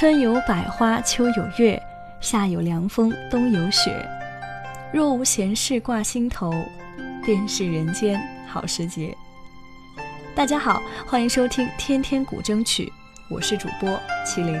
春有百花，秋有月，夏有凉风，冬有雪。若无闲事挂心头，便是人间好时节。大家好，欢迎收听《天天古筝曲》，我是主播麒麟。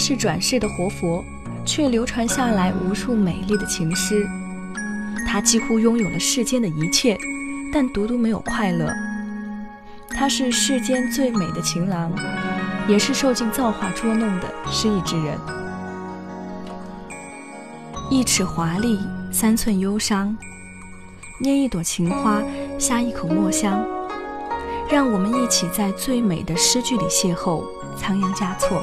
是转世的活佛，却流传下来无数美丽的情诗。他几乎拥有了世间的一切，但独独没有快乐。他是世间最美的情郎，也是受尽造化捉弄的失意之人。一尺华丽，三寸忧伤。捏一朵情花，呷一口墨香。让我们一起在最美的诗句里邂逅，仓央嘉措。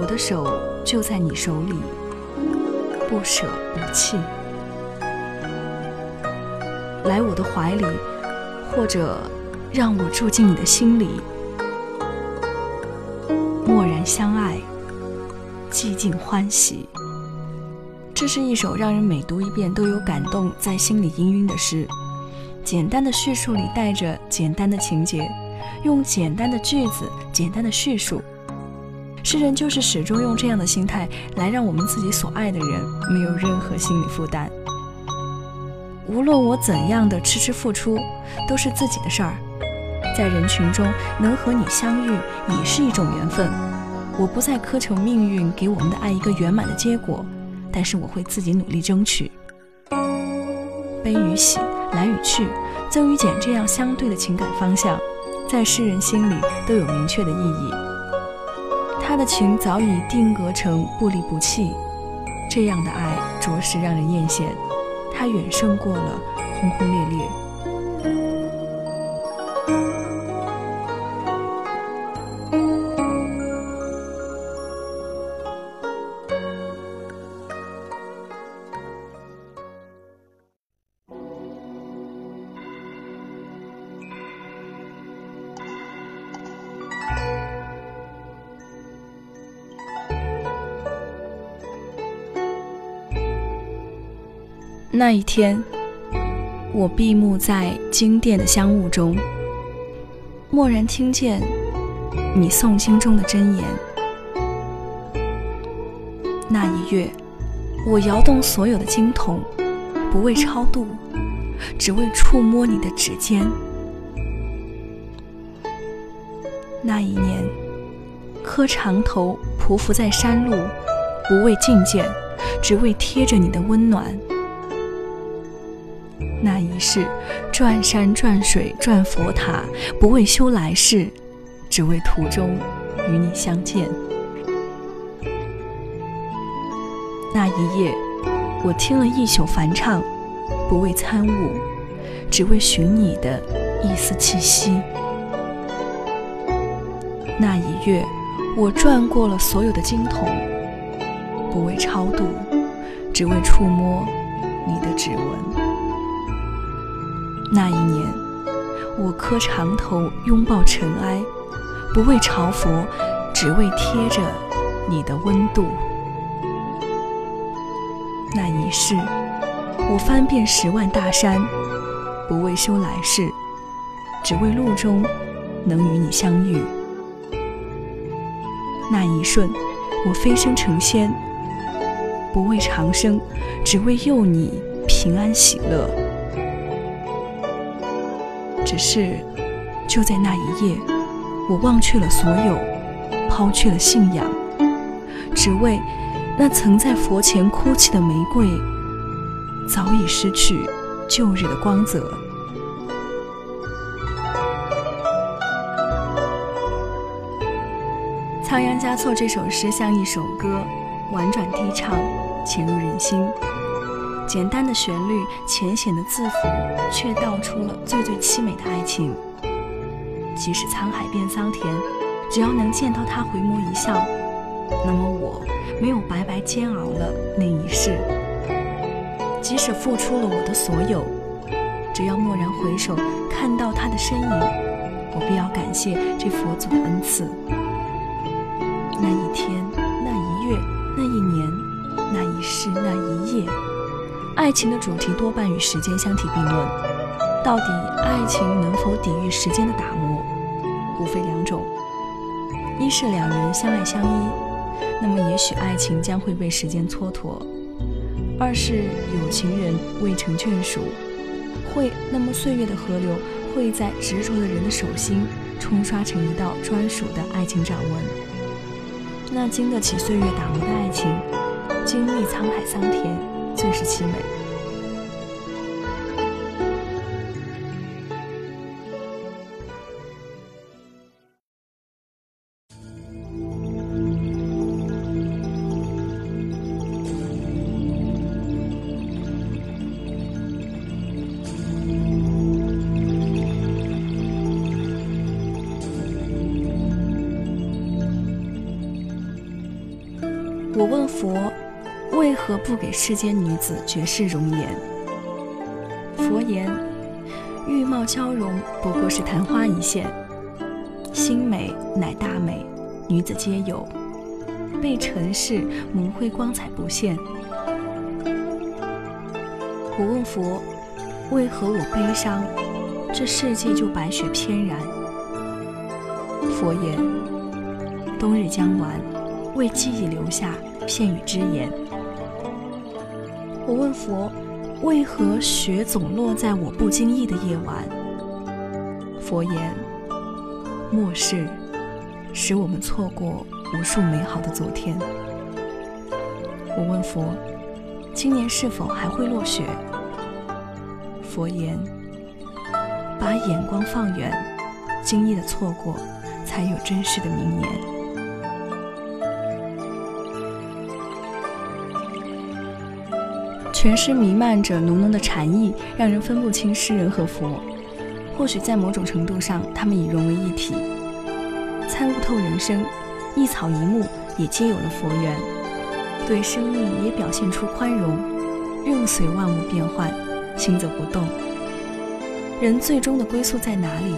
我的手就在你手里，不舍不弃。来我的怀里，或者让我住进你的心里。默然相爱，寂静欢喜。这是一首让人每读一遍都有感动，在心里氤氲的诗。简单的叙述里带着简单的情节，用简单的句子，简单的叙述。诗人就是始终用这样的心态来让我们自己所爱的人没有任何心理负担。无论我怎样的痴痴付出，都是自己的事儿。在人群中能和你相遇也是一种缘分。我不再苛求命运给我们的爱一个圆满的结果，但是我会自己努力争取。悲与喜，来与去，增与减这样相对的情感方向，在诗人心里都有明确的意义。他的情早已定格成不离不弃，这样的爱着实让人艳羡，他远胜过了轰轰烈烈。那一天，我闭目在经殿的香雾中，蓦然听见你诵经中的真言。那一月，我摇动所有的经筒，不为超度，只为触摸你的指尖。那一年，磕长头匍匐在山路，不为觐见，只为贴着你的温暖。那一世，转山转水转佛塔，不为修来世，只为途中与你相见。那一夜，我听了一宿梵唱，不为参悟，只为寻你的一丝气息。那一月，我转过了所有的经筒，不为超度，只为触摸你的指纹。那一年，我磕长头拥抱尘埃，不为朝佛，只为贴着你的温度。那一世，我翻遍十万大山，不为修来世，只为路中能与你相遇。那一瞬，我飞升成仙，不为长生，只为佑你平安喜乐。只是，就在那一夜，我忘却了所有，抛去了信仰，只为那曾在佛前哭泣的玫瑰，早已失去旧日的光泽。《仓央嘉措》这首诗像一首歌，婉转低唱，潜入人心。简单的旋律，浅显的字符，却道出了最最凄美的爱情。即使沧海变桑田，只要能见到他回眸一笑，那么我没有白白煎熬了那一世。即使付出了我的所有，只要蓦然回首看到他的身影，我必要感谢这佛祖的恩赐。那一天，那一月，那一年，那一世，那一夜，爱情的主题多半与时间相提并论。到底爱情能否抵御时间的打磨？无非两种：一是两人相爱相依，那么也许爱情将会被时间蹉跎；二是有情人未成眷属，会那么岁月的河流会在执着的人的手心冲刷成一道专属的爱情掌纹。那经得起岁月打磨的爱情，经历沧海桑田，最是凄美。我问佛，为何不给世间女子绝世容颜？佛言：玉貌娇容不过是昙花一现，心美乃大美，女子皆有，被尘世蒙灰，光彩不现。我问佛，为何我悲伤，这世界就白雪翩然？佛言：冬日将完，为记忆留下。片语之言。我问佛，为何雪总落在我不经意的夜晚？佛言：末世使我们错过无数美好的昨天。我问佛，今年是否还会落雪？佛言：把眼光放远，经意的错过，才有真实的明年。全诗弥漫着浓浓的禅意，让人分不清诗人和佛。或许在某种程度上，他们已融为一体。参悟透人生，一草一木也皆有了佛缘，对生命也表现出宽容，任随万物变幻，心则不动。人最终的归宿在哪里？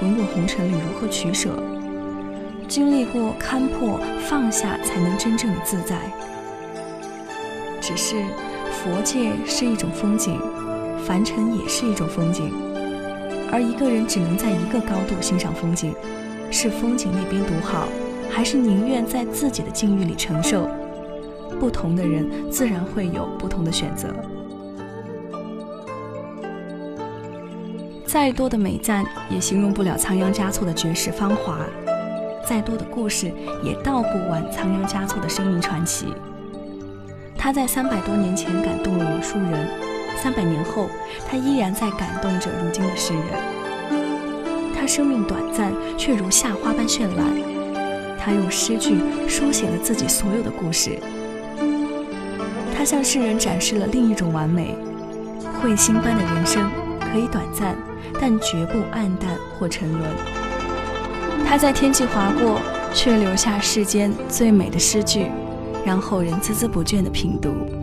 滚滚红尘里如何取舍？经历过看破放下，才能真正的自在。只是。佛界是一种风景，凡尘也是一种风景，而一个人只能在一个高度欣赏风景，是风景那边独好，还是宁愿在自己的境遇里承受？不同的人自然会有不同的选择。再多的美赞也形容不了仓央嘉措的绝世芳华，再多的故事也道不完仓央嘉措的生命传奇。他在三百多年前感动了无数人，三百年后，他依然在感动着如今的世人。他生命短暂，却如夏花般绚烂。他用诗句书写了自己所有的故事。他向世人展示了另一种完美。彗星般的人生可以短暂，但绝不黯淡或沉沦。他在天际划过，却留下世间最美的诗句。让后人孜孜不倦地品读。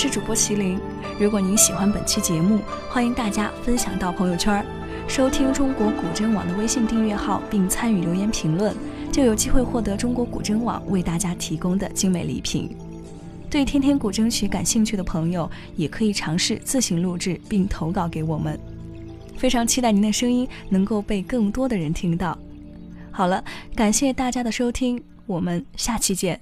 是主播麒麟。如果您喜欢本期节目，欢迎大家分享到朋友圈，收听中国古筝网的微信订阅号，并参与留言评论，就有机会获得中国古筝网为大家提供的精美礼品。对天天古筝曲感兴趣的朋友，也可以尝试自行录制并投稿给我们。非常期待您的声音能够被更多的人听到。好了，感谢大家的收听，我们下期见。